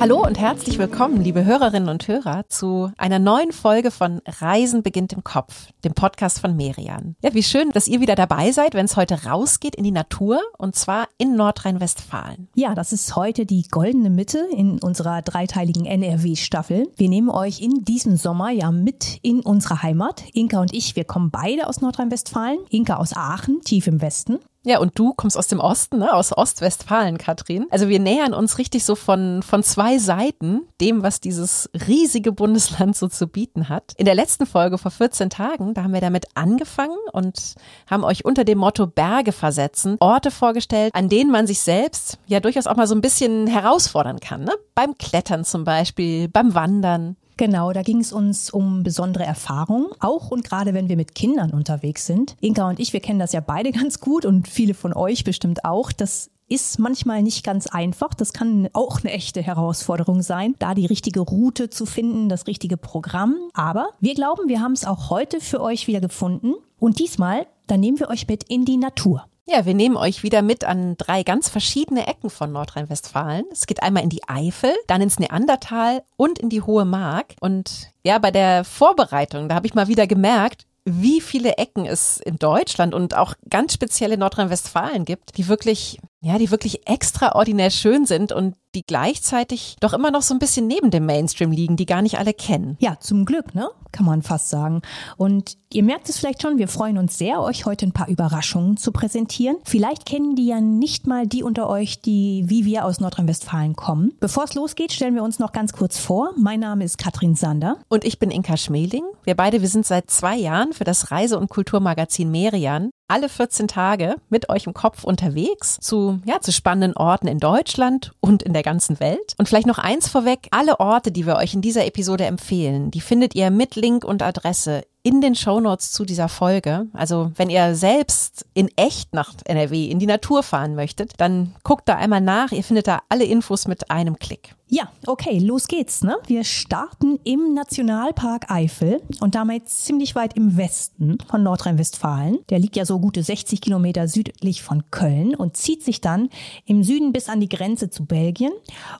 Hallo und herzlich willkommen, liebe Hörerinnen und Hörer, zu einer neuen Folge von Reisen beginnt im Kopf, dem Podcast von Merian. Ja, wie schön, dass ihr wieder dabei seid, wenn es heute rausgeht in die Natur und zwar in Nordrhein-Westfalen. Ja, das ist heute die goldene Mitte in unserer dreiteiligen NRW-Staffel. Wir nehmen euch in diesem Sommer ja mit in unsere Heimat. Inka und ich, wir kommen beide aus Nordrhein-Westfalen. Inka aus Aachen, tief im Westen. Ja, und du kommst aus dem Osten, ne? aus Ostwestfalen, Katrin. Also wir nähern uns richtig so von, von zwei Seiten dem, was dieses riesige Bundesland so zu bieten hat. In der letzten Folge vor 14 Tagen, da haben wir damit angefangen und haben euch unter dem Motto Berge versetzen Orte vorgestellt, an denen man sich selbst ja durchaus auch mal so ein bisschen herausfordern kann. Ne? Beim Klettern zum Beispiel, beim Wandern. Genau, da ging es uns um besondere Erfahrungen, auch und gerade wenn wir mit Kindern unterwegs sind. Inka und ich, wir kennen das ja beide ganz gut und viele von euch bestimmt auch. Das ist manchmal nicht ganz einfach. Das kann auch eine echte Herausforderung sein, da die richtige Route zu finden, das richtige Programm. Aber wir glauben, wir haben es auch heute für euch wieder gefunden. Und diesmal, dann nehmen wir euch mit in die Natur. Ja, wir nehmen euch wieder mit an drei ganz verschiedene Ecken von Nordrhein-Westfalen. Es geht einmal in die Eifel, dann ins Neandertal und in die Hohe Mark. Und ja, bei der Vorbereitung, da habe ich mal wieder gemerkt, wie viele Ecken es in Deutschland und auch ganz speziell in Nordrhein-Westfalen gibt, die wirklich, ja, die wirklich extraordinär schön sind und die gleichzeitig doch immer noch so ein bisschen neben dem Mainstream liegen, die gar nicht alle kennen. Ja, zum Glück, ne? Kann man fast sagen. Und ihr merkt es vielleicht schon, wir freuen uns sehr, euch heute ein paar Überraschungen zu präsentieren. Vielleicht kennen die ja nicht mal die unter euch, die wie wir aus Nordrhein-Westfalen kommen. Bevor es losgeht, stellen wir uns noch ganz kurz vor. Mein Name ist Katrin Sander. Und ich bin Inka Schmeling. Wir beide, wir sind seit zwei Jahren für das Reise- und Kulturmagazin Merian alle 14 Tage mit euch im Kopf unterwegs zu, ja, zu spannenden Orten in Deutschland und in der ganzen Welt. Und vielleicht noch eins vorweg, alle Orte, die wir euch in dieser Episode empfehlen, die findet ihr mit Link und Adresse in den Shownotes zu dieser Folge. Also wenn ihr selbst in echt nach NRW in die Natur fahren möchtet, dann guckt da einmal nach. Ihr findet da alle Infos mit einem Klick. Ja, okay, los geht's. Ne? Wir starten im Nationalpark Eifel und damit ziemlich weit im Westen von Nordrhein-Westfalen. Der liegt ja so gute 60 Kilometer südlich von Köln und zieht sich dann im Süden bis an die Grenze zu Belgien.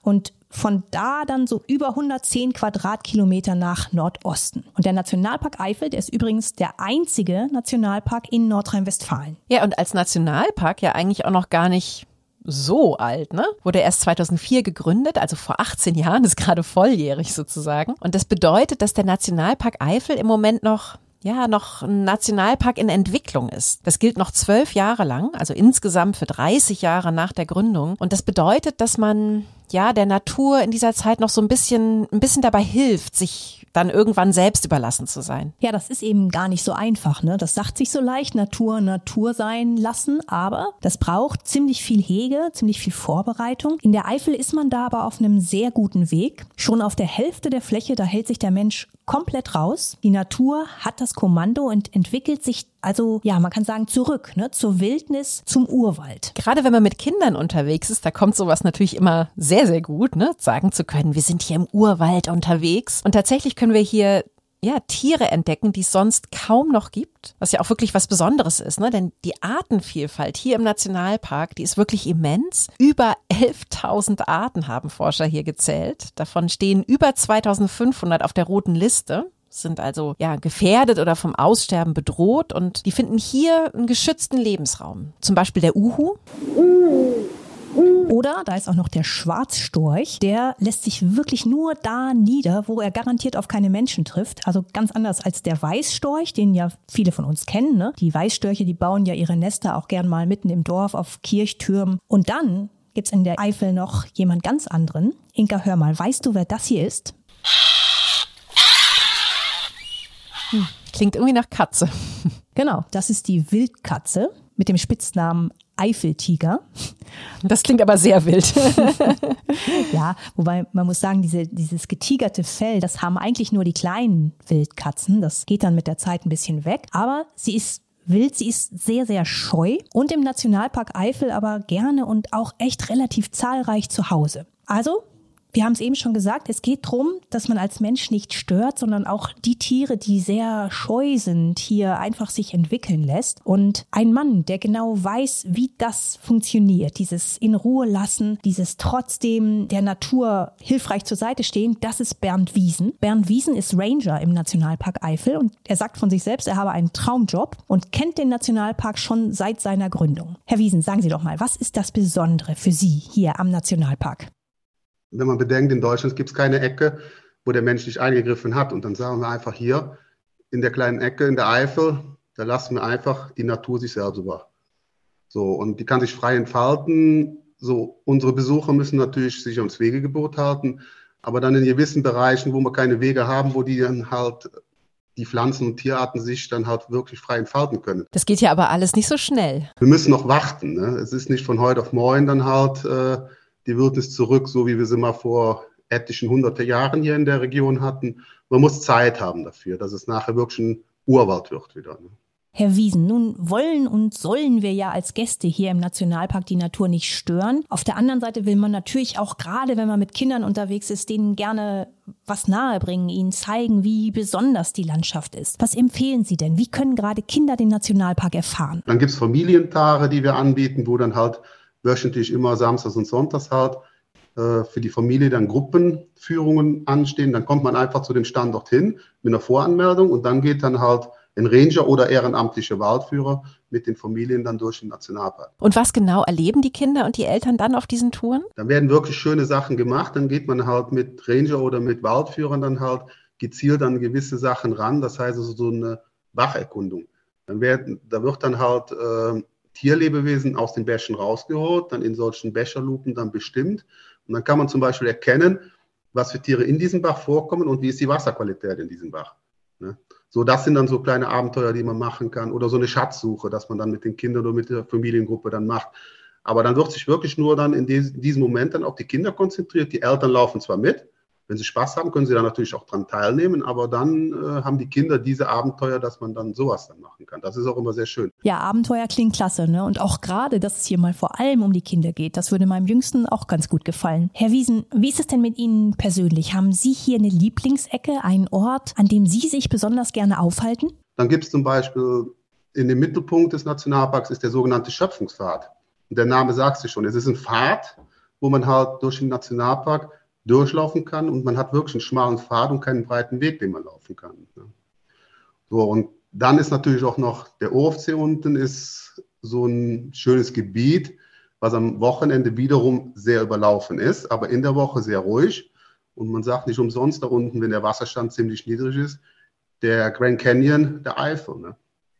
Und von da dann so über 110 Quadratkilometer nach Nordosten. Und der Nationalpark Eifel, der ist übrigens der einzige Nationalpark in Nordrhein-Westfalen. Ja, und als Nationalpark ja eigentlich auch noch gar nicht so alt, ne? Wurde erst 2004 gegründet, also vor 18 Jahren, ist gerade volljährig sozusagen. Und das bedeutet, dass der Nationalpark Eifel im Moment noch ja, noch ein Nationalpark in Entwicklung ist. Das gilt noch zwölf Jahre lang, also insgesamt für 30 Jahre nach der Gründung. Und das bedeutet, dass man ja der Natur in dieser Zeit noch so ein bisschen, ein bisschen dabei hilft, sich dann irgendwann selbst überlassen zu sein. Ja, das ist eben gar nicht so einfach. Ne? Das sagt sich so leicht, Natur Natur sein lassen, aber das braucht ziemlich viel Hege, ziemlich viel Vorbereitung. In der Eifel ist man da aber auf einem sehr guten Weg. Schon auf der Hälfte der Fläche, da hält sich der Mensch komplett raus. Die Natur hat das Kommando und entwickelt sich also, ja, man kann sagen, zurück, ne, zur Wildnis, zum Urwald. Gerade wenn man mit Kindern unterwegs ist, da kommt sowas natürlich immer sehr, sehr gut, ne, sagen zu können, wir sind hier im Urwald unterwegs. Und tatsächlich können wir hier ja, Tiere entdecken, die es sonst kaum noch gibt, was ja auch wirklich was Besonderes ist, ne? Denn die Artenvielfalt hier im Nationalpark, die ist wirklich immens. Über 11.000 Arten haben Forscher hier gezählt. Davon stehen über 2500 auf der roten Liste sind also ja gefährdet oder vom Aussterben bedroht und die finden hier einen geschützten Lebensraum. Zum Beispiel der Uhu. Oder da ist auch noch der Schwarzstorch, der lässt sich wirklich nur da nieder, wo er garantiert auf keine Menschen trifft. Also ganz anders als der Weißstorch, den ja viele von uns kennen. Ne? Die Weißstörche, die bauen ja ihre Nester auch gern mal mitten im Dorf auf Kirchtürmen. Und dann gibt's in der Eifel noch jemand ganz anderen. Inka, hör mal, weißt du, wer das hier ist? Hm, klingt irgendwie nach Katze. Genau, das ist die Wildkatze mit dem Spitznamen Eifeltiger. Das klingt aber sehr wild. ja, wobei man muss sagen, diese, dieses getigerte Fell, das haben eigentlich nur die kleinen Wildkatzen. Das geht dann mit der Zeit ein bisschen weg. Aber sie ist wild, sie ist sehr, sehr scheu und im Nationalpark Eifel aber gerne und auch echt relativ zahlreich zu Hause. Also Wir haben es eben schon gesagt, es geht darum, dass man als Mensch nicht stört, sondern auch die Tiere, die sehr scheu sind, hier einfach sich entwickeln lässt. Und ein Mann, der genau weiß, wie das funktioniert, dieses in Ruhe lassen, dieses trotzdem der Natur hilfreich zur Seite stehen, das ist Bernd Wiesen. Bernd Wiesen ist Ranger im Nationalpark Eifel und er sagt von sich selbst, er habe einen Traumjob und kennt den Nationalpark schon seit seiner Gründung. Herr Wiesen, sagen Sie doch mal, was ist das Besondere für Sie hier am Nationalpark? Wenn man bedenkt, in Deutschland gibt es keine Ecke, wo der Mensch nicht eingegriffen hat. Und dann sagen wir einfach hier in der kleinen Ecke in der Eifel, da lassen wir einfach die Natur sich selbst über. So, und die kann sich frei entfalten. So, unsere Besucher müssen natürlich sich ums Wegegebot halten, aber dann in gewissen Bereichen, wo wir keine Wege haben, wo die dann halt die Pflanzen und Tierarten sich dann halt wirklich frei entfalten können. Das geht ja aber alles nicht so schnell. Wir müssen noch warten. Ne? Es ist nicht von heute auf morgen dann halt äh, die Wildnis zurück, so wie wir sie mal vor etlichen hunderte Jahren hier in der Region hatten. Man muss Zeit haben dafür, dass es nachher wirklich ein Urwald wird wieder. Ne? Herr Wiesen, nun wollen und sollen wir ja als Gäste hier im Nationalpark die Natur nicht stören. Auf der anderen Seite will man natürlich auch gerade, wenn man mit Kindern unterwegs ist, denen gerne was nahebringen, ihnen zeigen, wie besonders die Landschaft ist. Was empfehlen Sie denn? Wie können gerade Kinder den Nationalpark erfahren? Dann gibt es Familientage, die wir anbieten, wo dann halt wöchentlich immer samstags und sonntags halt äh, für die Familie dann Gruppenführungen anstehen. Dann kommt man einfach zu dem Standort hin mit einer Voranmeldung und dann geht dann halt ein Ranger oder ehrenamtliche Waldführer mit den Familien dann durch den Nationalpark. Und was genau erleben die Kinder und die Eltern dann auf diesen Touren? Dann werden wirklich schöne Sachen gemacht. Dann geht man halt mit Ranger oder mit Waldführern dann halt gezielt an gewisse Sachen ran. Das heißt also so eine Wacherkundung. Dann werden, da wird dann halt äh, Tierlebewesen aus den Bächen rausgeholt, dann in solchen Becherlupen dann bestimmt. Und dann kann man zum Beispiel erkennen, was für Tiere in diesem Bach vorkommen und wie ist die Wasserqualität in diesem Bach. Ne? So, das sind dann so kleine Abenteuer, die man machen kann oder so eine Schatzsuche, dass man dann mit den Kindern oder mit der Familiengruppe dann macht. Aber dann wird sich wirklich nur dann in diesem Moment dann auf die Kinder konzentriert. Die Eltern laufen zwar mit, wenn sie Spaß haben, können sie da natürlich auch dran teilnehmen, aber dann äh, haben die Kinder diese Abenteuer, dass man dann sowas dann machen kann. Das ist auch immer sehr schön. Ja, Abenteuer klingt klasse, ne? Und auch gerade, dass es hier mal vor allem um die Kinder geht, das würde meinem Jüngsten auch ganz gut gefallen. Herr Wiesen, wie ist es denn mit Ihnen persönlich? Haben Sie hier eine Lieblingsecke, einen Ort, an dem Sie sich besonders gerne aufhalten? Dann gibt es zum Beispiel in dem Mittelpunkt des Nationalparks ist der sogenannte Schöpfungspfad. Und der Name sagt es schon. Es ist ein Pfad, wo man halt durch den Nationalpark durchlaufen kann und man hat wirklich einen schmalen Pfad und keinen breiten Weg, den man laufen kann. Ne? So, und dann ist natürlich auch noch der OFC unten, ist so ein schönes Gebiet, was am Wochenende wiederum sehr überlaufen ist, aber in der Woche sehr ruhig. Und man sagt nicht umsonst da unten, wenn der Wasserstand ziemlich niedrig ist, der Grand Canyon der Eifel. Ne?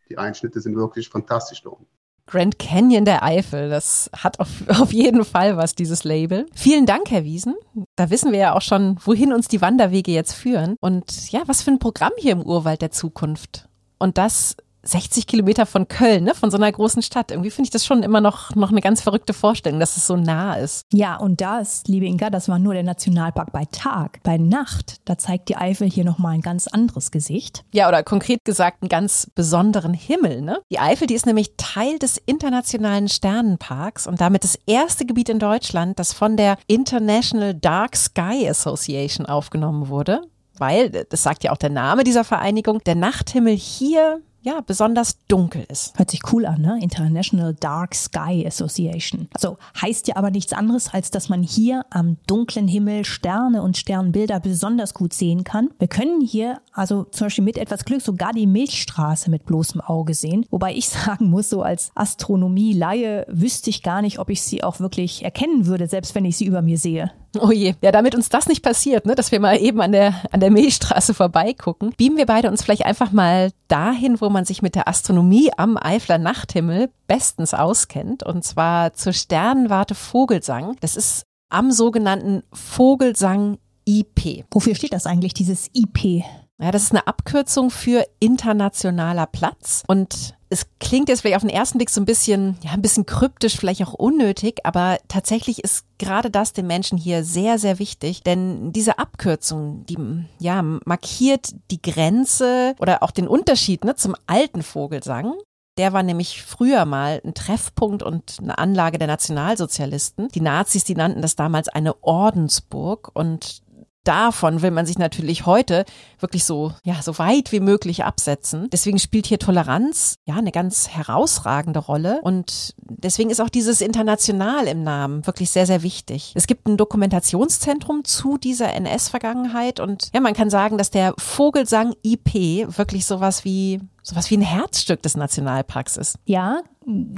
Die Einschnitte sind wirklich fantastisch da unten. Grand Canyon der Eifel. Das hat auf, auf jeden Fall was, dieses Label. Vielen Dank, Herr Wiesen. Da wissen wir ja auch schon, wohin uns die Wanderwege jetzt führen. Und ja, was für ein Programm hier im Urwald der Zukunft. Und das 60 Kilometer von Köln, ne, von so einer großen Stadt. Irgendwie finde ich das schon immer noch, noch eine ganz verrückte Vorstellung, dass es so nah ist. Ja, und das, liebe Inga, das war nur der Nationalpark bei Tag. Bei Nacht, da zeigt die Eifel hier nochmal ein ganz anderes Gesicht. Ja, oder konkret gesagt einen ganz besonderen Himmel, ne? Die Eifel, die ist nämlich Teil des Internationalen Sternenparks und damit das erste Gebiet in Deutschland, das von der International Dark Sky Association aufgenommen wurde weil, das sagt ja auch der Name dieser Vereinigung, der Nachthimmel hier ja, besonders dunkel ist. Hört sich cool an, ne? International Dark Sky Association. Also heißt ja aber nichts anderes, als dass man hier am dunklen Himmel Sterne und Sternbilder besonders gut sehen kann. Wir können hier also zum Beispiel mit etwas Glück sogar die Milchstraße mit bloßem Auge sehen. Wobei ich sagen muss, so als Astronomie-Laie wüsste ich gar nicht, ob ich sie auch wirklich erkennen würde, selbst wenn ich sie über mir sehe. Oh je. Ja, damit uns das nicht passiert, ne, dass wir mal eben an der, an der Milchstraße vorbeigucken, beamen wir beide uns vielleicht einfach mal dahin, wo man sich mit der Astronomie am Eifler Nachthimmel bestens auskennt. Und zwar zur Sternenwarte Vogelsang. Das ist am sogenannten Vogelsang IP. Wofür steht das eigentlich, dieses IP? Ja, das ist eine Abkürzung für internationaler Platz. Und es klingt jetzt vielleicht auf den ersten Blick so ein bisschen, ja, ein bisschen kryptisch, vielleicht auch unnötig, aber tatsächlich ist gerade das den Menschen hier sehr, sehr wichtig, denn diese Abkürzung, die, ja, markiert die Grenze oder auch den Unterschied, ne, zum alten Vogelsang Der war nämlich früher mal ein Treffpunkt und eine Anlage der Nationalsozialisten. Die Nazis, die nannten das damals eine Ordensburg und davon will man sich natürlich heute wirklich so, ja, so weit wie möglich absetzen. Deswegen spielt hier Toleranz, ja, eine ganz herausragende Rolle. Und deswegen ist auch dieses International im Namen wirklich sehr, sehr wichtig. Es gibt ein Dokumentationszentrum zu dieser NS-Vergangenheit und ja, man kann sagen, dass der Vogelsang IP wirklich sowas wie sowas wie ein Herzstück des Nationalparks ist. Ja,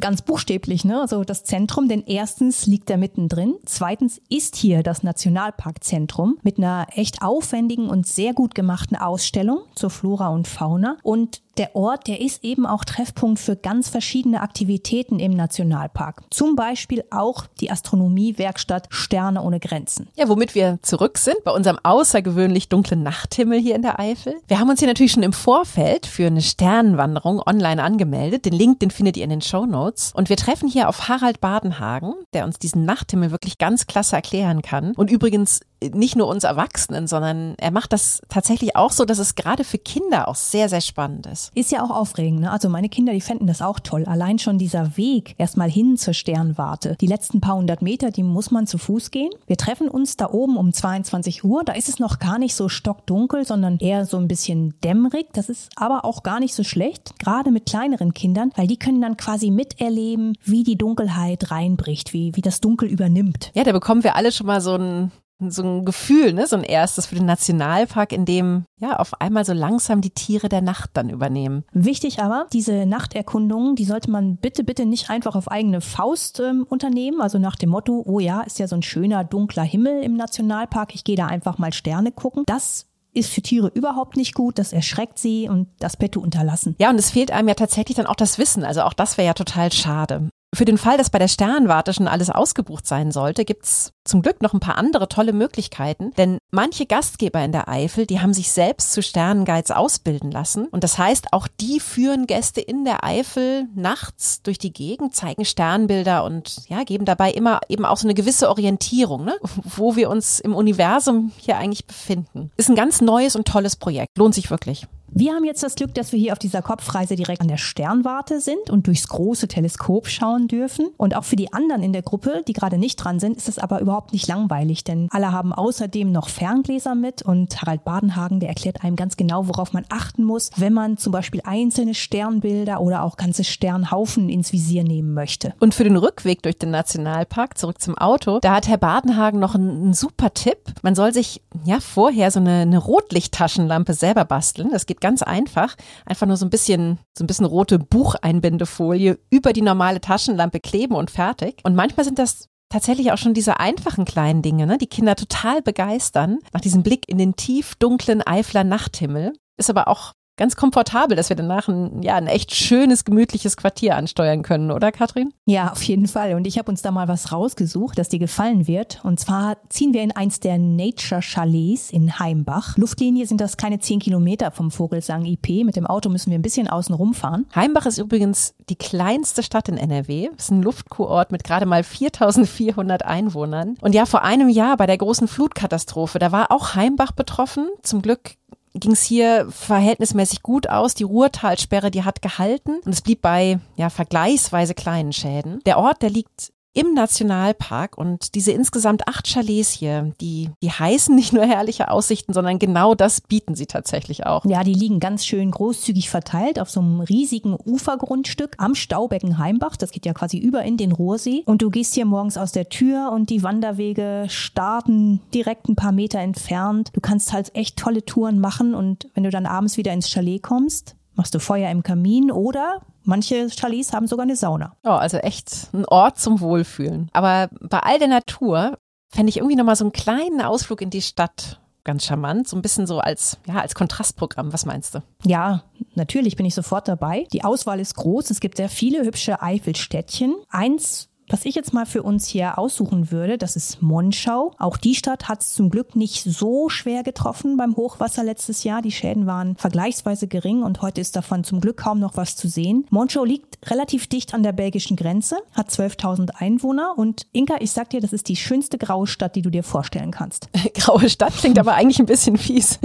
ganz buchstäblich, ne? Also das Zentrum, denn erstens liegt er mittendrin, zweitens ist hier das Nationalparkzentrum mit einer echt aufwendigen und sehr gut gemachten Ausstellung zur Flora und Fauna und der Ort, der ist eben auch Treffpunkt für ganz verschiedene Aktivitäten im Nationalpark. Zum Beispiel auch die Astronomiewerkstatt Sterne ohne Grenzen. Ja, womit wir zurück sind bei unserem außergewöhnlich dunklen Nachthimmel hier in der Eifel. Wir haben uns hier natürlich schon im Vorfeld für eine Sternenwanderung online angemeldet. Den Link, den findet ihr in den Show Notes. Und wir treffen hier auf Harald Badenhagen, der uns diesen Nachthimmel wirklich ganz klasse erklären kann. Und übrigens nicht nur uns Erwachsenen, sondern er macht das tatsächlich auch so, dass es gerade für Kinder auch sehr, sehr spannend ist. Ist ja auch aufregend. Ne? Also meine Kinder, die fänden das auch toll. Allein schon dieser Weg erstmal hin zur Sternwarte. Die letzten paar hundert Meter, die muss man zu Fuß gehen. Wir treffen uns da oben um 22 Uhr. Da ist es noch gar nicht so stockdunkel, sondern eher so ein bisschen dämmerig. Das ist aber auch gar nicht so schlecht, gerade mit kleineren Kindern, weil die können dann quasi miterleben, wie die Dunkelheit reinbricht, wie, wie das Dunkel übernimmt. Ja, da bekommen wir alle schon mal so ein so ein Gefühl, ne, so ein erstes für den Nationalpark, in dem ja auf einmal so langsam die Tiere der Nacht dann übernehmen. Wichtig aber, diese Nachterkundungen, die sollte man bitte, bitte nicht einfach auf eigene Faust ähm, unternehmen, also nach dem Motto, oh ja, ist ja so ein schöner dunkler Himmel im Nationalpark, ich gehe da einfach mal Sterne gucken. Das ist für Tiere überhaupt nicht gut, das erschreckt sie und das Petto unterlassen. Ja, und es fehlt einem ja tatsächlich dann auch das Wissen, also auch das wäre ja total schade. Für den Fall, dass bei der Sternwarte schon alles ausgebucht sein sollte, gibt's zum Glück noch ein paar andere tolle Möglichkeiten. Denn manche Gastgeber in der Eifel, die haben sich selbst zu Sternenguides ausbilden lassen. Und das heißt, auch die führen Gäste in der Eifel nachts durch die Gegend, zeigen Sternbilder und ja, geben dabei immer eben auch so eine gewisse Orientierung, ne? wo wir uns im Universum hier eigentlich befinden. Ist ein ganz neues und tolles Projekt. Lohnt sich wirklich. Wir haben jetzt das Glück, dass wir hier auf dieser Kopfreise direkt an der Sternwarte sind und durchs große Teleskop schauen dürfen. Und auch für die anderen in der Gruppe, die gerade nicht dran sind, ist es aber überhaupt nicht langweilig, denn alle haben außerdem noch Ferngläser mit und Harald Badenhagen, der erklärt einem ganz genau, worauf man achten muss, wenn man zum Beispiel einzelne Sternbilder oder auch ganze Sternhaufen ins Visier nehmen möchte. Und für den Rückweg durch den Nationalpark zurück zum Auto, da hat Herr Badenhagen noch einen, super Tipp. Man soll sich ja vorher so eine, eine Rotlichttaschenlampe selber basteln. Das geht ganz einfach. Einfach nur so ein bisschen, so ein bisschen rote Bucheinbindefolie über die normale Taschenlampe kleben und fertig. Und manchmal sind das tatsächlich auch schon diese einfachen kleinen Dinge, ne, die Kinder total begeistern. Nach diesem Blick in den tief dunklen Eifler Nachthimmel. Ist aber auch ganz komfortabel, dass wir danach ein, ja, ein echt schönes, gemütliches Quartier ansteuern können, oder Katrin? Ja, auf jeden Fall. Und ich habe uns da mal was rausgesucht, das dir gefallen wird. Und zwar ziehen wir in eins der Nature Chalets in Heimbach. Luftlinie sind das keine zehn Kilometer vom Vogelsang IP. Mit dem Auto müssen wir ein bisschen außen rumfahren. Heimbach ist übrigens die kleinste Stadt in NRW. Es ist ein Luftkurort mit gerade mal 4400 Einwohnern. Und ja, vor einem Jahr bei der großen Flutkatastrophe, da war auch Heimbach betroffen. Zum Glück ging es hier verhältnismäßig gut aus. Die Ruhrtalsperre, die hat gehalten und es blieb bei ja vergleichsweise kleinen Schäden. Der Ort, der liegt im Nationalpark und diese insgesamt acht Chalets hier, die, die heißen nicht nur herrliche Aussichten, sondern genau das bieten sie tatsächlich auch. Ja, die liegen ganz schön großzügig verteilt auf so einem riesigen Ufergrundstück am Staubecken Heimbach. Das geht ja quasi über in den Ruhrsee. Und du gehst hier morgens aus der Tür und die Wanderwege starten direkt ein paar Meter entfernt. Du kannst halt echt tolle Touren machen und wenn du dann abends wieder ins Chalet kommst, machst du Feuer im Kamin oder Manche Chalets haben sogar eine Sauna. Oh, also echt ein Ort zum Wohlfühlen. Aber bei all der Natur fände ich irgendwie nochmal so einen kleinen Ausflug in die Stadt ganz charmant, so ein bisschen so als, ja, als Kontrastprogramm. Was meinst du? Ja, natürlich bin ich sofort dabei. Die Auswahl ist groß. Es gibt sehr viele hübsche Eifelstädtchen. Eins Was ich jetzt mal für uns hier aussuchen würde, das ist Monschau. Auch die Stadt hat es zum Glück nicht so schwer getroffen beim Hochwasser letztes Jahr. Die Schäden waren vergleichsweise gering und heute ist davon zum Glück kaum noch was zu sehen. Monschau liegt relativ dicht an der belgischen Grenze, hat 12.000 Einwohner und Inka, ich sag dir, das ist die schönste graue Stadt, die du dir vorstellen kannst. graue Stadt klingt aber eigentlich ein bisschen fies.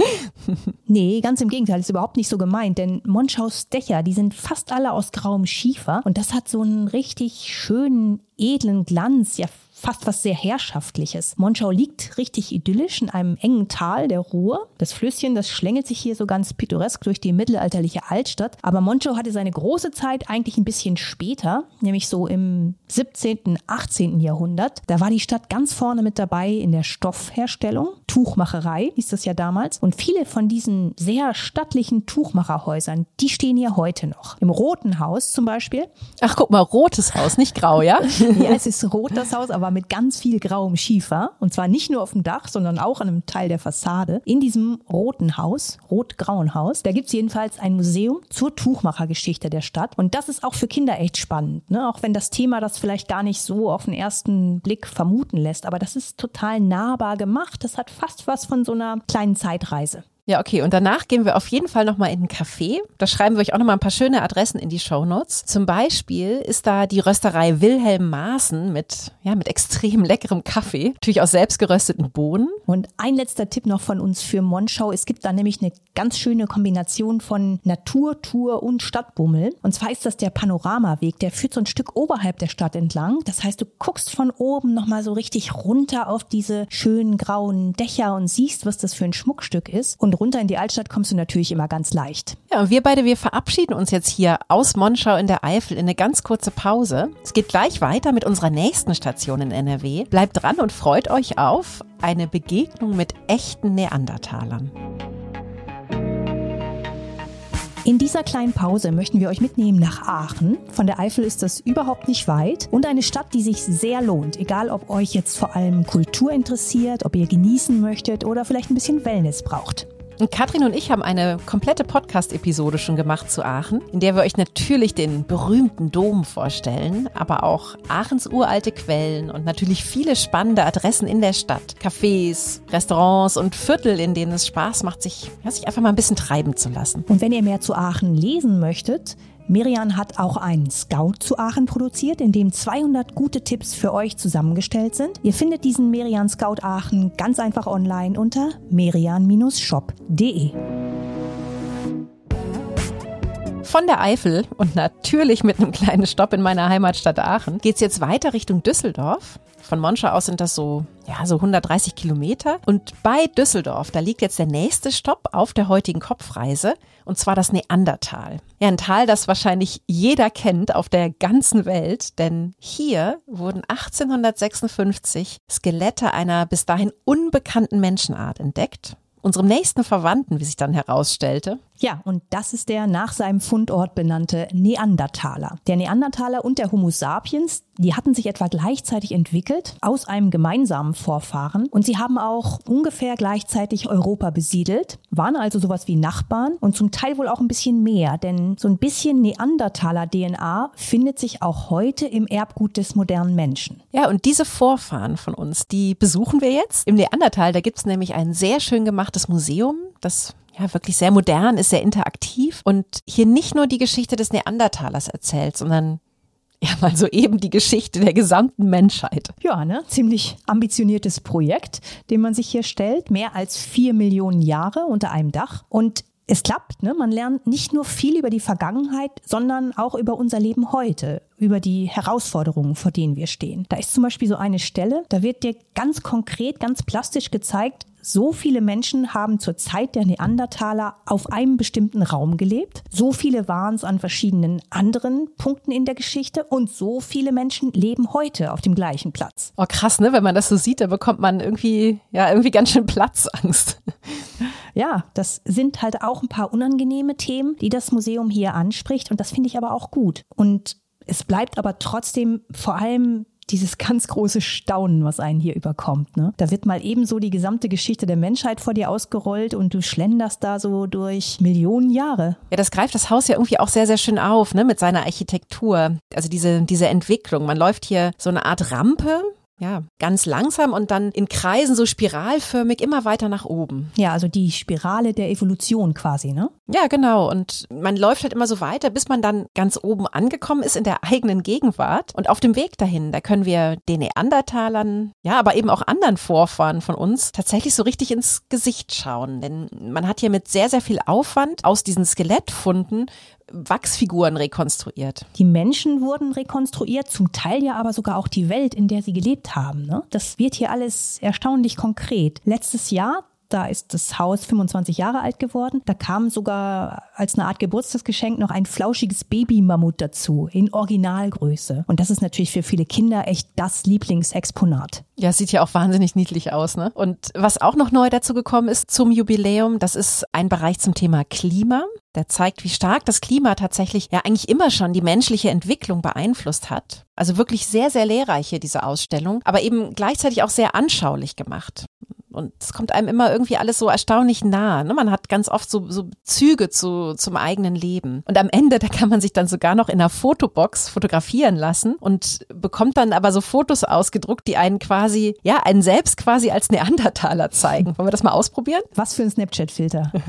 nee, ganz im Gegenteil, ist überhaupt nicht so gemeint, denn Monschaus Dächer, die sind fast alle aus grauem Schiefer und das hat so einen richtig schönen edlen Glanz, ja fast was sehr Herrschaftliches. Monschau liegt richtig idyllisch in einem engen Tal der Ruhr. Das Flüsschen, das schlängelt sich hier so ganz pittoresk durch die mittelalterliche Altstadt. Aber Monschau hatte seine große Zeit eigentlich ein bisschen später, nämlich so im 17., 18. Jahrhundert. Da war die Stadt ganz vorne mit dabei in der Stoffherstellung. Tuchmacherei hieß das ja damals. Und viele von diesen sehr stattlichen Tuchmacherhäusern, die stehen hier heute noch. Im Roten Haus zum Beispiel. Ach, guck mal, rotes Haus, nicht grau, ja? ja, es ist rot das Haus, aber mit ganz viel grauem Schiefer. Und zwar nicht nur auf dem Dach, sondern auch an einem Teil der Fassade. In diesem roten Haus, rot-grauen Haus, da gibt es jedenfalls ein Museum zur Tuchmachergeschichte der Stadt. Und das ist auch für Kinder echt spannend. Ne? Auch wenn das Thema das vielleicht gar nicht so auf den ersten Blick vermuten lässt. Aber das ist total nahbar gemacht. Das hat fast was von so einer kleinen Zeitreise. Ja, okay. Und danach gehen wir auf jeden Fall nochmal in ein Café. Da schreiben wir euch auch nochmal ein paar schöne Adressen in die Show Notes. Zum Beispiel ist da die Rösterei Wilhelm Maaßen mit, ja, mit extrem leckerem Kaffee. Natürlich aus selbstgerösteten Bohnen. Und ein letzter Tipp noch von uns für Monschau. Es gibt da nämlich eine ganz schöne Kombination von Naturtour und Stadtbummel. Und zwar ist das der Panoramaweg. Der führt so ein Stück oberhalb der Stadt entlang. Das heißt, du guckst von oben nochmal so richtig runter auf diese schönen grauen Dächer und siehst, was das für ein Schmuckstück ist. Und runter in die Altstadt kommst du natürlich immer ganz leicht. Ja, und wir beide, wir verabschieden uns jetzt hier aus Monschau in der Eifel in eine ganz kurze Pause. Es geht gleich weiter mit unserer nächsten Station in NRW. Bleibt dran und freut euch auf eine Begegnung mit echten Neandertalern. In dieser kleinen Pause möchten wir euch mitnehmen nach Aachen. Von der Eifel ist das überhaupt nicht weit und eine Stadt, die sich sehr lohnt. Egal, ob euch jetzt vor allem Kultur interessiert, ob ihr genießen möchtet oder vielleicht ein bisschen Wellness braucht. Und Katrin und ich haben eine komplette Podcast-Episode schon gemacht zu Aachen, in der wir euch natürlich den berühmten Dom vorstellen, aber auch Aachens uralte Quellen und natürlich viele spannende Adressen in der Stadt. Cafés, Restaurants und Viertel, in denen es Spaß macht, sich, ja, sich einfach mal ein bisschen treiben zu lassen. Und wenn ihr mehr zu Aachen lesen möchtet, Miriam hat auch einen Scout zu Aachen produziert, in dem 200 gute Tipps für euch zusammengestellt sind. Ihr findet diesen Merian Scout Aachen ganz einfach online unter merian-shop.de. Von der Eifel und natürlich mit einem kleinen Stopp in meiner Heimatstadt Aachen geht es jetzt weiter Richtung Düsseldorf. Von Monschau aus sind das so, ja, so 130 Kilometer. Und bei Düsseldorf, da liegt jetzt der nächste Stopp auf der heutigen Kopfreise. Und zwar das Neandertal. Ja, ein Tal, das wahrscheinlich jeder kennt auf der ganzen Welt. Denn hier wurden 1856 Skelette einer bis dahin unbekannten Menschenart entdeckt unserem nächsten Verwandten, wie sich dann herausstellte. Ja, und das ist der nach seinem Fundort benannte Neandertaler. Der Neandertaler und der Homo sapiens, die hatten sich etwa gleichzeitig entwickelt aus einem gemeinsamen Vorfahren und sie haben auch ungefähr gleichzeitig Europa besiedelt, waren also sowas wie Nachbarn und zum Teil wohl auch ein bisschen mehr, denn so ein bisschen Neandertaler DNA findet sich auch heute im Erbgut des modernen Menschen. Ja, und diese Vorfahren von uns, die besuchen wir jetzt. Im Neandertal, da gibt es nämlich ein sehr schön gemachtes Museum, das ja, wirklich sehr modern, ist sehr interaktiv und hier nicht nur die Geschichte des Neandertalers erzählt, sondern ja, mal so eben die Geschichte der gesamten Menschheit. Ja, ne? Ziemlich ambitioniertes Projekt, dem man sich hier stellt. Mehr als vier Millionen Jahre unter einem Dach. Und es klappt, ne? Man lernt nicht nur viel über die Vergangenheit, sondern auch über unser Leben heute, über die Herausforderungen, vor denen wir stehen. Da ist zum Beispiel so eine Stelle, da wird dir ganz konkret, ganz plastisch gezeigt, so viele Menschen haben zur Zeit der Neandertaler auf einem bestimmten Raum gelebt. So viele waren es an verschiedenen anderen Punkten in der Geschichte und so viele Menschen leben heute auf dem gleichen Platz. Oh krass, ne? Wenn man das so sieht, da bekommt man irgendwie, ja, irgendwie ganz schön Platzangst. Ja, das sind halt auch ein paar unangenehme Themen, die das Museum hier anspricht und das finde ich aber auch gut. Und es bleibt aber trotzdem vor allem dieses ganz große Staunen, was einen hier überkommt. Ne? Da wird mal ebenso die gesamte Geschichte der Menschheit vor dir ausgerollt und du schlenderst da so durch Millionen Jahre. Ja, das greift das Haus ja irgendwie auch sehr, sehr schön auf, ne, mit seiner Architektur. Also diese, diese Entwicklung. Man läuft hier so eine Art Rampe ja, ganz langsam und dann in Kreisen so spiralförmig immer weiter nach oben. Ja, also die Spirale der Evolution quasi, ne? Ja, genau. Und man läuft halt immer so weiter, bis man dann ganz oben angekommen ist in der eigenen Gegenwart. Und auf dem Weg dahin, da können wir den Neandertalern, ja, aber eben auch anderen Vorfahren von uns tatsächlich so richtig ins Gesicht schauen. Denn man hat hier mit sehr, sehr viel Aufwand aus diesen Skelettfunden Wachsfiguren rekonstruiert. Die Menschen wurden rekonstruiert, zum Teil ja aber sogar auch die Welt, in der sie gelebt haben. Ne? Das wird hier alles erstaunlich konkret. Letztes Jahr da ist das Haus 25 Jahre alt geworden. Da kam sogar als eine Art Geburtstagsgeschenk noch ein flauschiges Babymammut dazu in Originalgröße. Und das ist natürlich für viele Kinder echt das Lieblingsexponat. Ja, sieht ja auch wahnsinnig niedlich aus, ne? Und was auch noch neu dazu gekommen ist zum Jubiläum, das ist ein Bereich zum Thema Klima. Der zeigt, wie stark das Klima tatsächlich ja eigentlich immer schon die menschliche Entwicklung beeinflusst hat. Also wirklich sehr, sehr lehrreich hier diese Ausstellung, aber eben gleichzeitig auch sehr anschaulich gemacht. Und es kommt einem immer irgendwie alles so erstaunlich nah. Ne? Man hat ganz oft so, so Züge zu, zum eigenen Leben. Und am Ende, da kann man sich dann sogar noch in einer Fotobox fotografieren lassen und bekommt dann aber so Fotos ausgedruckt, die einen quasi, ja, einen selbst quasi als Neandertaler zeigen. Wollen wir das mal ausprobieren? Was für ein Snapchat-Filter.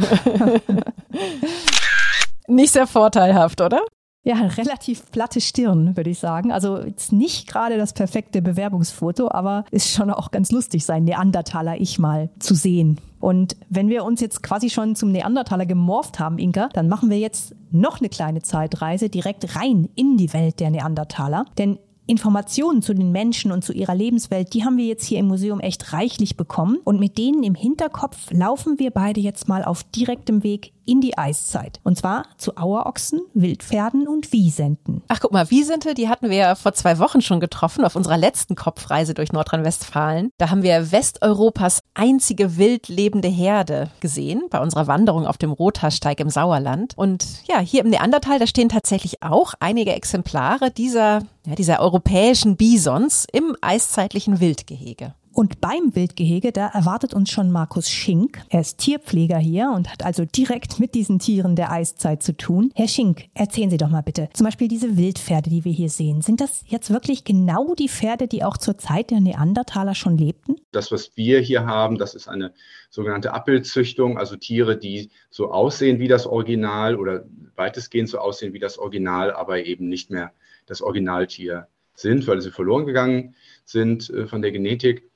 Nicht sehr vorteilhaft, oder? Ja, relativ platte Stirn, würde ich sagen. Also jetzt nicht gerade das perfekte Bewerbungsfoto, aber ist schon auch ganz lustig, sein Neandertaler Ich mal zu sehen. Und wenn wir uns jetzt quasi schon zum Neandertaler gemorpht haben, Inka, dann machen wir jetzt noch eine kleine Zeitreise direkt rein in die Welt der Neandertaler. Denn Informationen zu den Menschen und zu ihrer Lebenswelt, die haben wir jetzt hier im Museum echt reichlich bekommen. Und mit denen im Hinterkopf laufen wir beide jetzt mal auf direktem Weg in die Eiszeit. Und zwar zu Auerochsen, Wildpferden und Wiesenten. Ach, guck mal, Wiesente, die hatten wir ja vor zwei Wochen schon getroffen auf unserer letzten Kopfreise durch Nordrhein-Westfalen. Da haben wir Westeuropas einzige wild lebende Herde gesehen bei unserer Wanderung auf dem Rothaarsteig im Sauerland. Und ja, hier im Neandertal, da stehen tatsächlich auch einige Exemplare dieser, ja, dieser europäischen Bisons im eiszeitlichen Wildgehege. Und beim Wildgehege, da erwartet uns schon Markus Schink. Er ist Tierpfleger hier und hat also direkt mit diesen Tieren der Eiszeit zu tun. Herr Schink, erzählen Sie doch mal bitte. Zum Beispiel diese Wildpferde, die wir hier sehen. Sind das jetzt wirklich genau die Pferde, die auch zur Zeit der Neandertaler schon lebten? Das, was wir hier haben, das ist eine sogenannte Abbildzüchtung, also Tiere, die so aussehen wie das Original oder weitestgehend so aussehen wie das Original, aber eben nicht mehr das Originaltier sind, weil sie verloren gegangen sind äh, von der Genetik.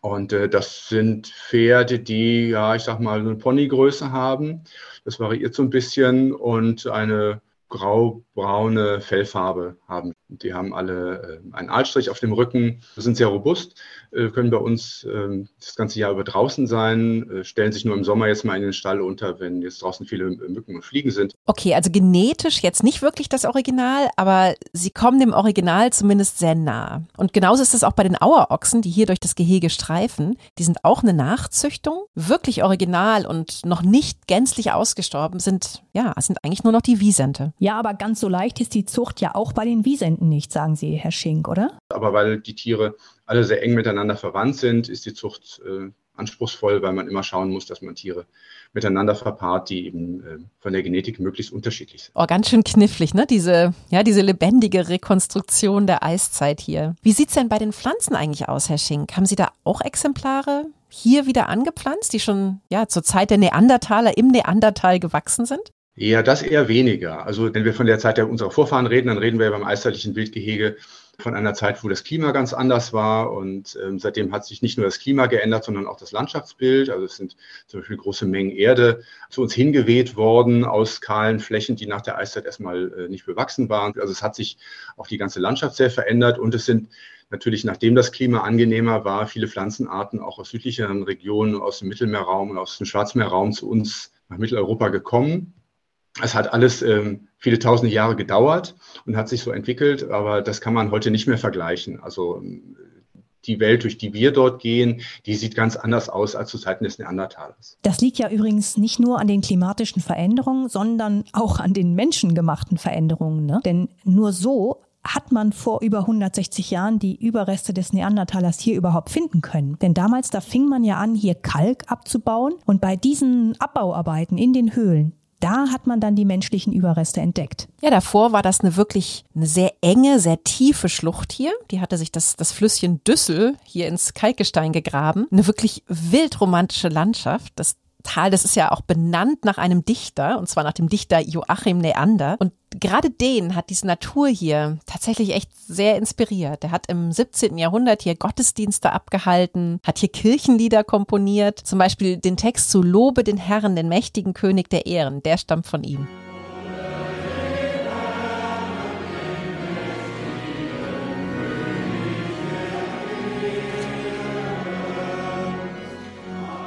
Und äh, das sind Pferde, die, ja, ich sag mal, eine Ponygröße haben. Das variiert so ein bisschen und eine grau-braune Fellfarbe haben. Die haben alle äh, einen Aalstrich auf dem Rücken, sind sehr robust, äh, können bei uns äh, das ganze Jahr über draußen sein, äh, stellen sich nur im Sommer jetzt mal in den Stall unter, wenn jetzt draußen viele Mücken und Fliegen sind. Okay, also genetisch jetzt nicht wirklich das Original, aber sie kommen dem Original zumindest sehr nah. Und genauso ist es auch bei den Auerochsen, die hier durch das Gehege streifen. Die sind auch eine Nachzüchtung, wirklich original und noch nicht gänzlich ausgestorben sind, ja, sind eigentlich nur noch die Wiesente. Ja, aber ganz so leicht ist die Zucht ja auch bei den Wiesenten nicht, sagen Sie, Herr Schink, oder? Aber weil die Tiere alle sehr eng miteinander verwandt sind, ist die Zucht äh, anspruchsvoll, weil man immer schauen muss, dass man Tiere miteinander verpaart, die eben äh, von der Genetik möglichst unterschiedlich sind. Oh, ganz schön knifflig, ne? Diese, ja, diese lebendige Rekonstruktion der Eiszeit hier. Wie sieht es denn bei den Pflanzen eigentlich aus, Herr Schink? Haben Sie da auch Exemplare hier wieder angepflanzt, die schon ja zur Zeit der Neandertaler im Neandertal gewachsen sind? Ja, das eher weniger. Also wenn wir von der Zeit der unserer Vorfahren reden, dann reden wir beim eiszeitlichen Wildgehege von einer Zeit, wo das Klima ganz anders war. Und ähm, seitdem hat sich nicht nur das Klima geändert, sondern auch das Landschaftsbild. Also es sind zum Beispiel große Mengen Erde zu uns hingeweht worden aus kahlen Flächen, die nach der Eiszeit erstmal äh, nicht bewachsen waren. Also es hat sich auch die ganze Landschaft sehr verändert und es sind natürlich, nachdem das Klima angenehmer war, viele Pflanzenarten auch aus südlicheren Regionen, aus dem Mittelmeerraum und aus dem Schwarzmeerraum zu uns nach Mitteleuropa gekommen. Es hat alles ähm, viele tausende Jahre gedauert und hat sich so entwickelt, aber das kann man heute nicht mehr vergleichen. Also die Welt, durch die wir dort gehen, die sieht ganz anders aus als zu Zeiten des Neandertalers. Das liegt ja übrigens nicht nur an den klimatischen Veränderungen, sondern auch an den menschengemachten Veränderungen. Ne? Denn nur so hat man vor über 160 Jahren die Überreste des Neandertalers hier überhaupt finden können. Denn damals, da fing man ja an, hier Kalk abzubauen. Und bei diesen Abbauarbeiten in den Höhlen, da hat man dann die menschlichen Überreste entdeckt. Ja, davor war das eine wirklich eine sehr enge, sehr tiefe Schlucht hier. Die hatte sich das, das Flüsschen Düssel hier ins Kalkgestein gegraben. Eine wirklich wildromantische Landschaft. Das Tal, das ist ja auch benannt nach einem Dichter, und zwar nach dem Dichter Joachim Neander. Und gerade den hat diese Natur hier tatsächlich echt sehr inspiriert. Der hat im 17. Jahrhundert hier Gottesdienste abgehalten, hat hier Kirchenlieder komponiert, zum Beispiel den Text zu Lobe den Herrn, den mächtigen König der Ehren, der stammt von ihm.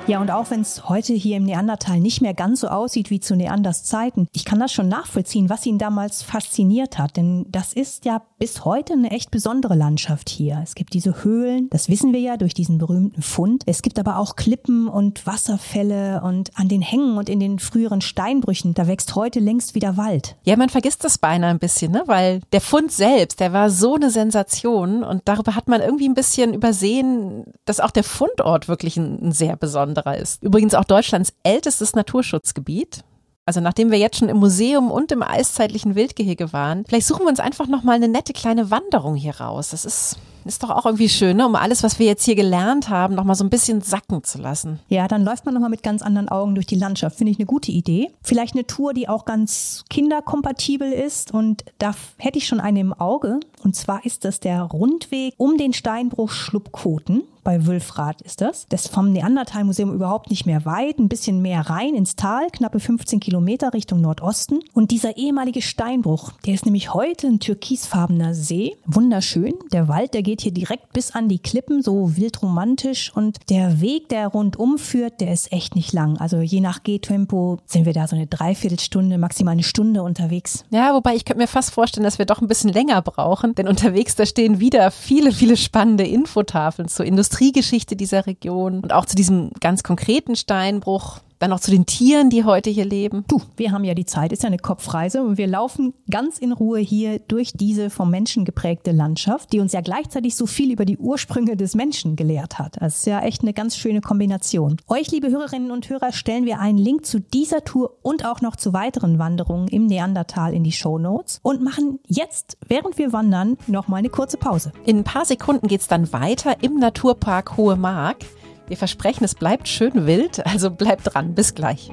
Ja, und auch wenn es heute hier im Neandertal nicht mehr ganz so aussieht wie zu Neanders Zeiten, ich kann das schon nachvollziehen, was ihn damals fasziniert hat. Denn das ist ja bis heute eine echt besondere Landschaft hier. Es gibt diese Höhlen, das wissen wir ja durch diesen berühmten Fund. Es gibt aber auch Klippen und Wasserfälle und an den Hängen und in den früheren Steinbrüchen, da wächst heute längst wieder Wald. Ja, man vergisst das beinahe ein bisschen, ne? weil der Fund selbst, der war so eine Sensation und darüber hat man irgendwie ein bisschen übersehen, dass auch der Fundort wirklich ein, ein sehr besonderer besonderer ist. Übrigens auch Deutschlands ältestes Naturschutzgebiet. Also nachdem wir jetzt schon im Museum und im eiszeitlichen Wildgehege waren, vielleicht suchen wir uns einfach noch mal eine nette kleine Wanderung hier raus. Das ist ist doch auch irgendwie schön, ne? um alles, was wir jetzt hier gelernt haben, noch mal so ein bisschen sacken zu lassen. Ja, dann läuft man noch mal mit ganz anderen Augen durch die Landschaft. Finde ich eine gute Idee. Vielleicht eine Tour, die auch ganz kinderkompatibel ist. Und da hätte ich schon eine im Auge. Und zwar ist das der Rundweg um den Steinbruch Schlupkoten bei Wülfrath ist das. Das vom Neandertal-Museum überhaupt nicht mehr weit, ein bisschen mehr rein ins Tal, knappe 15 Kilometer Richtung Nordosten. Und dieser ehemalige Steinbruch, der ist nämlich heute ein türkisfarbener See. Wunderschön. Der Wald, der geht hier direkt bis an die Klippen, so wildromantisch. Und der Weg, der rundum führt, der ist echt nicht lang. Also je nach Gehtempo sind wir da so eine Dreiviertelstunde, maximal eine Stunde unterwegs. Ja, wobei ich könnte mir fast vorstellen, dass wir doch ein bisschen länger brauchen, denn unterwegs da stehen wieder viele, viele spannende Infotafeln zur Industrie Industriegeschichte dieser Region und auch zu diesem ganz konkreten Steinbruch. Dann noch zu den Tieren, die heute hier leben. Du, wir haben ja die Zeit, ist ja eine Kopfreise und wir laufen ganz in Ruhe hier durch diese vom Menschen geprägte Landschaft, die uns ja gleichzeitig so viel über die Ursprünge des Menschen gelehrt hat. Das ist ja echt eine ganz schöne Kombination. Euch, liebe Hörerinnen und Hörer, stellen wir einen Link zu dieser Tour und auch noch zu weiteren Wanderungen im Neandertal in die Show Notes und machen jetzt, während wir wandern, noch mal eine kurze Pause. In ein paar Sekunden geht es dann weiter im Naturpark Hohe Mark. Wir versprechen, es bleibt schön wild, also bleibt dran. Bis gleich.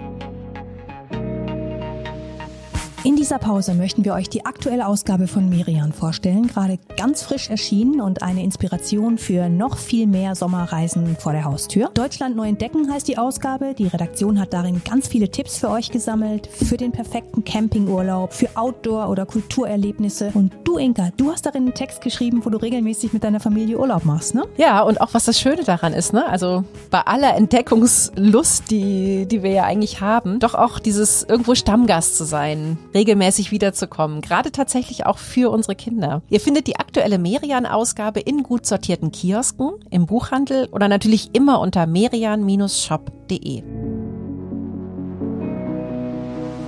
In dieser Pause möchten wir euch die aktuelle Ausgabe von Merian vorstellen, gerade ganz frisch erschienen und eine Inspiration für noch viel mehr Sommerreisen vor der Haustür. Deutschland neu entdecken heißt die Ausgabe. Die Redaktion hat darin ganz viele Tipps für euch gesammelt, für den perfekten Campingurlaub, für Outdoor- oder Kulturerlebnisse. Und du, Inka, du hast darin einen Text geschrieben, wo du regelmäßig mit deiner Familie Urlaub machst, ne? Ja, und auch was das Schöne daran ist, ne? Also bei aller Entdeckungslust, die, die wir ja eigentlich haben, doch auch dieses irgendwo Stammgast zu sein regelmäßig wiederzukommen, gerade tatsächlich auch für unsere Kinder. Ihr findet die aktuelle Merian-Ausgabe in gut sortierten Kiosken, im Buchhandel oder natürlich immer unter merian-shop.de.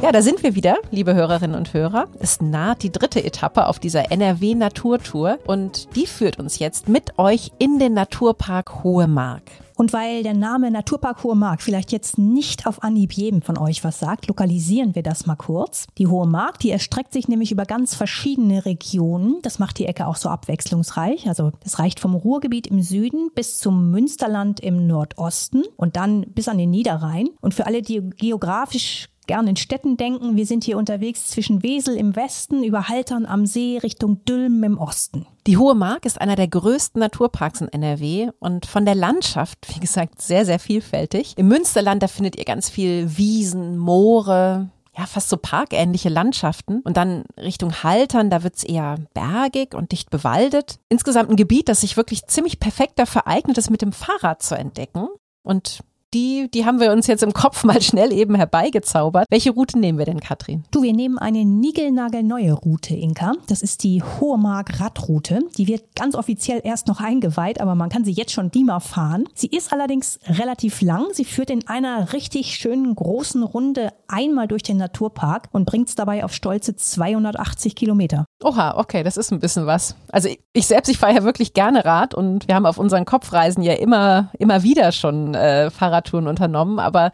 Ja, da sind wir wieder, liebe Hörerinnen und Hörer. Es naht die dritte Etappe auf dieser NRW Naturtour und die führt uns jetzt mit euch in den Naturpark Hohe Mark. Und weil der Name Naturpark Hohe Mark vielleicht jetzt nicht auf Anhieb jedem von euch was sagt, lokalisieren wir das mal kurz. Die Hohe Mark, die erstreckt sich nämlich über ganz verschiedene Regionen. Das macht die Ecke auch so abwechslungsreich. Also das reicht vom Ruhrgebiet im Süden bis zum Münsterland im Nordosten und dann bis an den Niederrhein. Und für alle, die geografisch gern in Städten denken. Wir sind hier unterwegs zwischen Wesel im Westen, über Haltern am See Richtung Dülmen im Osten. Die Hohe Mark ist einer der größten Naturparks in NRW und von der Landschaft, wie gesagt, sehr, sehr vielfältig. Im Münsterland, da findet ihr ganz viel Wiesen, Moore, ja, fast so parkähnliche Landschaften. Und dann Richtung Haltern, da wird's eher bergig und dicht bewaldet. Insgesamt ein Gebiet, das sich wirklich ziemlich perfekt dafür eignet, es mit dem Fahrrad zu entdecken. Und die, die haben wir uns jetzt im Kopf mal schnell eben herbeigezaubert. Welche Route nehmen wir denn, Katrin? Du, wir nehmen eine niegelnagelneue Route, Inka. Das ist die Hohemark Radroute. Die wird ganz offiziell erst noch eingeweiht, aber man kann sie jetzt schon die mal fahren. Sie ist allerdings relativ lang. Sie führt in einer richtig schönen großen Runde einmal durch den Naturpark und bringt es dabei auf stolze 280 Kilometer. Oha, okay, das ist ein bisschen was. Also ich, ich selbst, ich fahre ja wirklich gerne Rad und wir haben auf unseren Kopfreisen ja immer, immer wieder schon äh, Fahrradtouren unternommen, aber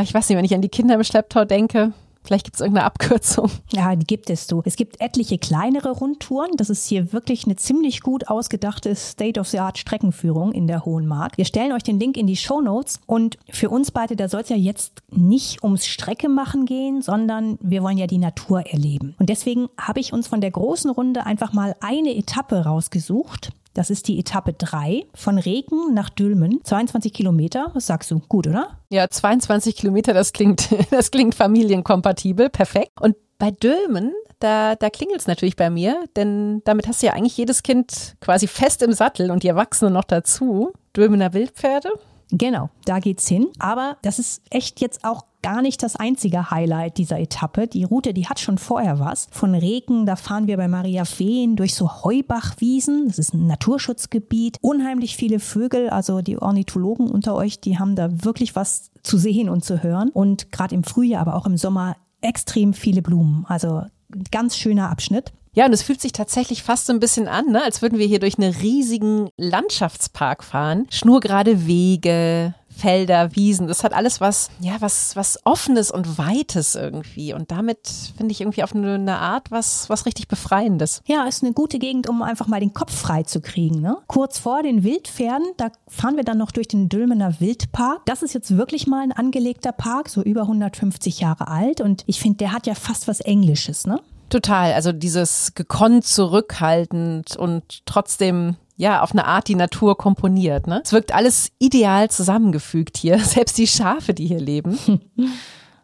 ich weiß nicht, wenn ich an die Kinder im Schlepptau denke, Vielleicht gibt es irgendeine Abkürzung. Ja, die gibt es du. Es gibt etliche kleinere Rundtouren. Das ist hier wirklich eine ziemlich gut ausgedachte State-of-the-Art-Streckenführung in der Hohen Mark. Wir stellen euch den Link in die Show Notes. Und für uns beide, da soll es ja jetzt nicht ums Strecke machen gehen, sondern wir wollen ja die Natur erleben. Und deswegen habe ich uns von der großen Runde einfach mal eine Etappe rausgesucht. Das ist die Etappe 3 von Regen nach Dülmen. 22 Kilometer. Was sagst du? Gut, oder? Ja, 22 Kilometer, das klingt, das klingt familienkompatibel. Perfekt. Und bei Dülmen, da, da klingelt es natürlich bei mir, denn damit hast du ja eigentlich jedes Kind quasi fest im Sattel und die Erwachsenen noch dazu. Dülmener Wildpferde. Genau, da geht's hin. Aber das ist echt jetzt auch gar nicht das einzige Highlight dieser Etappe. Die Route, die hat schon vorher was. Von Regen, da fahren wir bei Maria Feen durch so Heubachwiesen. Das ist ein Naturschutzgebiet. Unheimlich viele Vögel, also die Ornithologen unter euch, die haben da wirklich was zu sehen und zu hören. Und gerade im Frühjahr, aber auch im Sommer extrem viele Blumen. Also ganz schöner Abschnitt. Ja, und es fühlt sich tatsächlich fast so ein bisschen an, ne? als würden wir hier durch einen riesigen Landschaftspark fahren. Schnurgerade Wege, Felder, Wiesen, das hat alles was, ja, was, was Offenes und Weites irgendwie. Und damit finde ich irgendwie auf eine, Art was, was richtig Befreiendes. Ja, ist eine gute Gegend, um einfach mal den Kopf frei zu kriegen. Ne? Kurz vor den Wildpferden, da fahren wir dann noch durch den Dülmener Wildpark. Das ist jetzt wirklich mal ein angelegter Park, so über 150 Jahre alt. Und ich finde, der hat ja fast was Englisches, ne? Total. Also dieses gekonnt zurückhaltend und trotzdem ja, auf eine Art die Natur komponiert. Ne? Es wirkt alles ideal zusammengefügt hier, selbst die Schafe, die hier leben.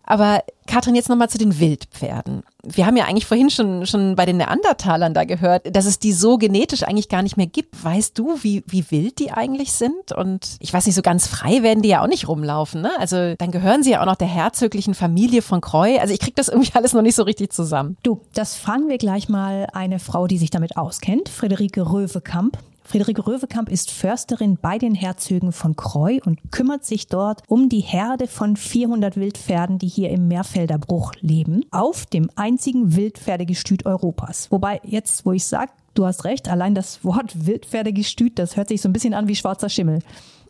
Aber Katrin, jetzt nochmal zu den Wildpferden. Wir haben ja eigentlich vorhin schon, schon bei den Neandertalern da gehört, dass es die so genetisch eigentlich gar nicht mehr gibt. Weißt du, wie, wie wild die eigentlich sind? Und ich weiß nicht, so ganz frei werden die ja auch nicht rumlaufen. Ne? Also dann gehören sie ja auch noch der herzöglichen Familie von Kreu. Also ich kriege das irgendwie alles noch nicht so richtig zusammen. Du, das fragen wir gleich mal eine Frau, die sich damit auskennt, Friederike Röwekamp. Friederike Röwekamp ist Försterin bei den Herzögen von Kreu und kümmert sich dort um die Herde von 400 Wildpferden, die hier im Meerfelder Bruch leben, auf dem einzigen Wildpferdegestüt Europas. Wobei jetzt, wo ich sage, du hast recht, allein das Wort Wildpferdegestüt, das hört sich so ein bisschen an wie schwarzer Schimmel.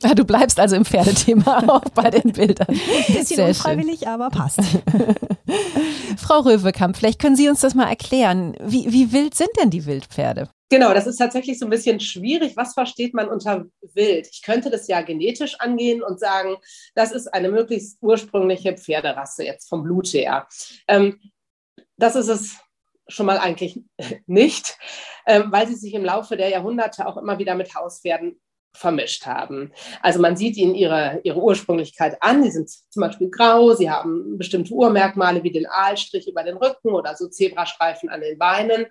Ah, du bleibst also im Pferdethema auch bei den Bildern. Ein bisschen Sehr unfreiwillig, schön. aber passt. Frau Röwekamp, vielleicht können Sie uns das mal erklären. Wie, wie wild sind denn die Wildpferde? Genau, das ist tatsächlich so ein bisschen schwierig. Was versteht man unter wild? Ich könnte das ja genetisch angehen und sagen, das ist eine möglichst ursprüngliche Pferderasse jetzt vom Blut her. Ähm, das ist es schon mal eigentlich nicht, ähm, weil sie sich im Laufe der Jahrhunderte auch immer wieder mit Hauspferden vermischt haben. Also man sieht ihnen ihre, ihre Ursprünglichkeit an. Die sind zum Beispiel grau, sie haben bestimmte Urmerkmale wie den Aalstrich über den Rücken oder so Zebrastreifen an den Beinen.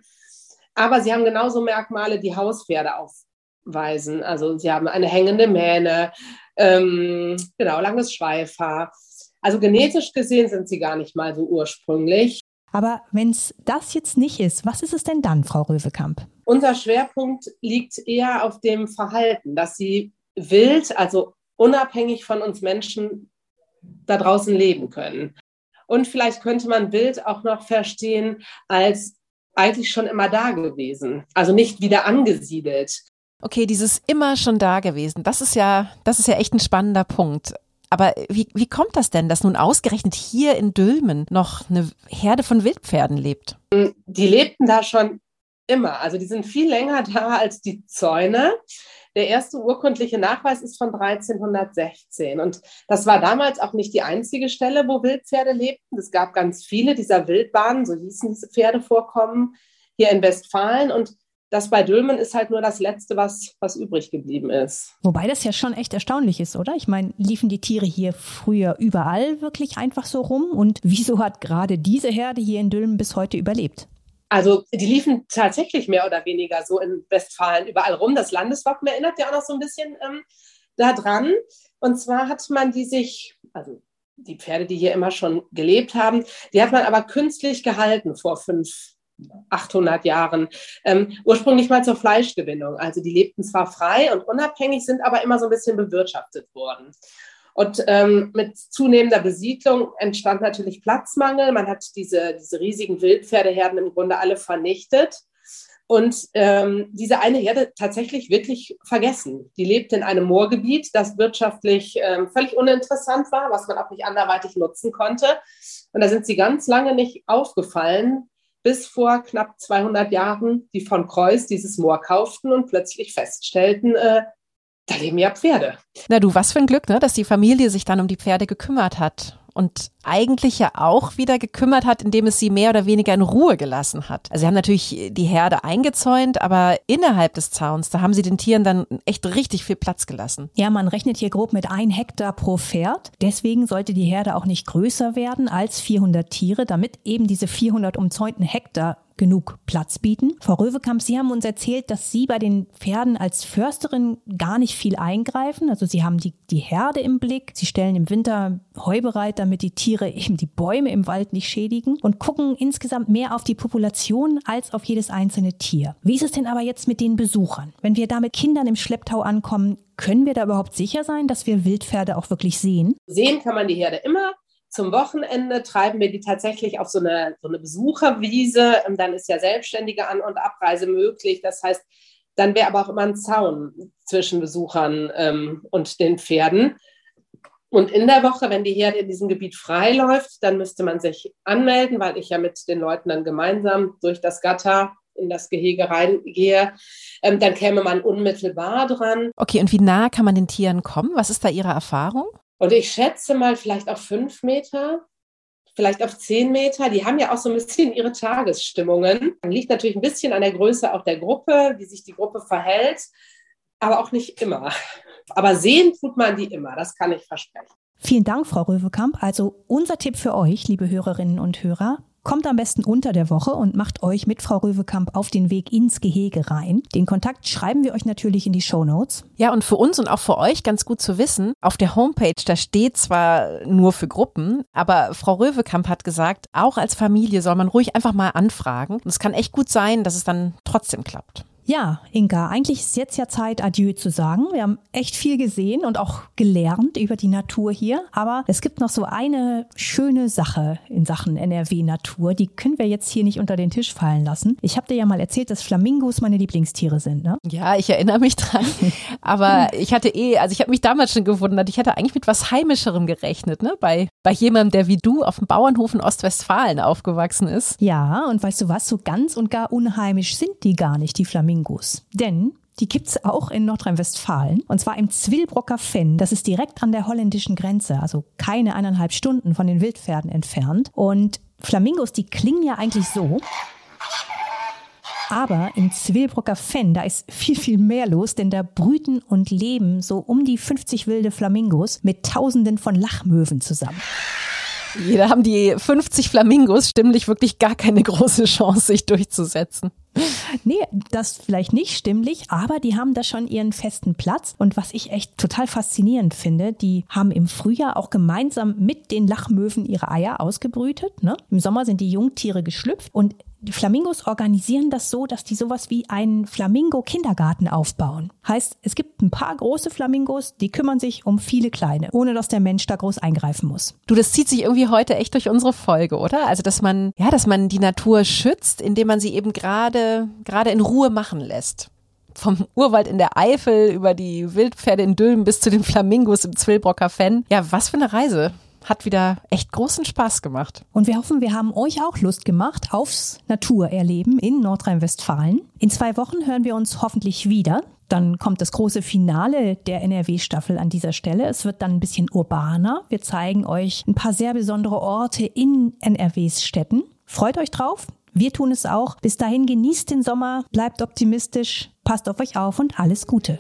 Aber sie haben genauso Merkmale, die Hauspferde aufweisen. Also sie haben eine hängende Mähne, ähm, genau, langes Schweifhaar. Also genetisch gesehen sind sie gar nicht mal so ursprünglich. Aber wenn es das jetzt nicht ist, was ist es denn dann, Frau Röwekamp? Unser Schwerpunkt liegt eher auf dem Verhalten, dass sie wild, also unabhängig von uns Menschen da draußen leben können. Und vielleicht könnte man wild auch noch verstehen als eigentlich schon immer da gewesen, also nicht wieder angesiedelt. Okay, dieses immer schon da gewesen, das ist ja, das ist ja echt ein spannender Punkt. Aber wie, wie kommt das denn, dass nun ausgerechnet hier in Dülmen noch eine Herde von Wildpferden lebt? Die lebten da schon immer. Also die sind viel länger da als die Zäune. Der erste urkundliche Nachweis ist von 1316. Und das war damals auch nicht die einzige Stelle, wo Wildpferde lebten. Es gab ganz viele dieser Wildbahnen, so hießen diese Pferdevorkommen, hier in Westfalen. Und das bei Dülmen ist halt nur das Letzte, was, was übrig geblieben ist. Wobei das ja schon echt erstaunlich ist, oder? Ich meine, liefen die Tiere hier früher überall wirklich einfach so rum? Und wieso hat gerade diese Herde hier in Dülmen bis heute überlebt? Also die liefen tatsächlich mehr oder weniger so in Westfalen überall rum. Das Landeswappen erinnert ja auch noch so ein bisschen ähm, daran. Und zwar hat man die sich, also die Pferde, die hier immer schon gelebt haben, die hat man aber künstlich gehalten vor fünf, 800 Jahren. Ähm, ursprünglich mal zur Fleischgewinnung. Also die lebten zwar frei und unabhängig, sind aber immer so ein bisschen bewirtschaftet worden. Und ähm, mit zunehmender Besiedlung entstand natürlich Platzmangel. Man hat diese, diese riesigen Wildpferdeherden im Grunde alle vernichtet. und ähm, diese eine Herde tatsächlich wirklich vergessen. Die lebt in einem Moorgebiet, das wirtschaftlich ähm, völlig uninteressant war, was man auch nicht anderweitig nutzen konnte. Und da sind sie ganz lange nicht aufgefallen, bis vor knapp 200 Jahren die von Kreuz dieses Moor kauften und plötzlich feststellten, äh, da leben ja Pferde. Na du, was für ein Glück, ne, dass die Familie sich dann um die Pferde gekümmert hat und eigentlich ja auch wieder gekümmert hat, indem es sie mehr oder weniger in Ruhe gelassen hat. Also sie haben natürlich die Herde eingezäunt, aber innerhalb des Zauns, da haben sie den Tieren dann echt richtig viel Platz gelassen. Ja, man rechnet hier grob mit ein Hektar pro Pferd. Deswegen sollte die Herde auch nicht größer werden als 400 Tiere, damit eben diese 400 umzäunten Hektar genug Platz bieten. Frau Röwekamp, Sie haben uns erzählt, dass Sie bei den Pferden als Försterin gar nicht viel eingreifen. Also Sie haben die, die Herde im Blick. Sie stellen im Winter Heu bereit, damit die Tiere eben die Bäume im Wald nicht schädigen und gucken insgesamt mehr auf die Population als auf jedes einzelne Tier. Wie ist es denn aber jetzt mit den Besuchern? Wenn wir da mit Kindern im Schlepptau ankommen, können wir da überhaupt sicher sein, dass wir Wildpferde auch wirklich sehen? Sehen kann man die Herde immer. Zum Wochenende treiben wir die tatsächlich auf so eine, so eine Besucherwiese. Ähm, dann ist ja selbstständige An- und Abreise möglich. Das heißt, dann wäre aber auch immer ein Zaun zwischen Besuchern ähm, und den Pferden. Und in der Woche, wenn die Herde in diesem Gebiet frei läuft, dann müsste man sich anmelden, weil ich ja mit den Leuten dann gemeinsam durch das Gatter in das Gehege reingehe. Ähm, dann käme man unmittelbar dran. Okay, und wie nah kann man den Tieren kommen? Was ist da Ihre Erfahrung? Und ich schätze mal vielleicht auf fünf Meter, vielleicht auf zehn Meter. Die haben ja auch so ein bisschen ihre Tagesstimmungen. Liegt natürlich ein bisschen an der Größe auch der Gruppe, wie sich die Gruppe verhält, aber auch nicht immer. Aber sehen tut man die immer, das kann ich versprechen. Vielen Dank, Frau Röwekamp. Also unser Tipp für euch, liebe Hörerinnen und Hörer, Kommt am besten unter der Woche und macht euch mit Frau Röwekamp auf den Weg ins Gehege rein. Den Kontakt schreiben wir euch natürlich in die Show Notes. Ja, und für uns und auch für euch ganz gut zu wissen, auf der Homepage, da steht zwar nur für Gruppen, aber Frau Röwekamp hat gesagt, auch als Familie soll man ruhig einfach mal anfragen. Und es kann echt gut sein, dass es dann trotzdem klappt. Ja, Inka, eigentlich ist jetzt ja Zeit, Adieu zu sagen. Wir haben echt viel gesehen und auch gelernt über die Natur hier. Aber es gibt noch so eine schöne Sache in Sachen NRW-Natur. Die können wir jetzt hier nicht unter den Tisch fallen lassen. Ich habe dir ja mal erzählt, dass Flamingos meine Lieblingstiere sind, ne? Ja, ich erinnere mich dran. Aber ich hatte eh, also ich habe mich damals schon gewundert. Ich hatte eigentlich mit was Heimischerem gerechnet, ne? Bei, bei jemandem, der wie du auf dem Bauernhof in Ostwestfalen aufgewachsen ist. Ja, und weißt du was? So ganz und gar unheimisch sind die gar nicht, die Flamingos. Flamingos. Denn die gibt's auch in Nordrhein-Westfalen. Und zwar im Zwillbrocker Fenn. Das ist direkt an der holländischen Grenze, also keine eineinhalb Stunden von den Wildpferden entfernt. Und Flamingos, die klingen ja eigentlich so. Aber im Zwillbrocker Fenn, da ist viel, viel mehr los, denn da brüten und leben so um die 50 wilde Flamingos mit Tausenden von Lachmöwen zusammen. Jeder haben die 50 Flamingos stimmlich wirklich gar keine große Chance, sich durchzusetzen. Nee, das vielleicht nicht stimmlich, aber die haben da schon ihren festen Platz. Und was ich echt total faszinierend finde, die haben im Frühjahr auch gemeinsam mit den Lachmöwen ihre Eier ausgebrütet. Ne? Im Sommer sind die Jungtiere geschlüpft und die Flamingos organisieren das so, dass die sowas wie einen Flamingo-Kindergarten aufbauen. Heißt, es gibt ein paar große Flamingos, die kümmern sich um viele kleine, ohne dass der Mensch da groß eingreifen muss. Du, das zieht sich irgendwie heute echt durch unsere Folge, oder? Also, dass man, ja, dass man die Natur schützt, indem man sie eben gerade, gerade in Ruhe machen lässt vom Urwald in der Eifel über die Wildpferde in Dülmen bis zu den Flamingos im Zwillbrocker Fenn. Ja, was für eine Reise hat wieder echt großen Spaß gemacht. Und wir hoffen, wir haben euch auch Lust gemacht aufs Naturerleben in Nordrhein-Westfalen. In zwei Wochen hören wir uns hoffentlich wieder. Dann kommt das große Finale der NRW-Staffel an dieser Stelle. Es wird dann ein bisschen urbaner. Wir zeigen euch ein paar sehr besondere Orte in NRWs Städten. Freut euch drauf. Wir tun es auch. Bis dahin genießt den Sommer, bleibt optimistisch, passt auf euch auf und alles Gute.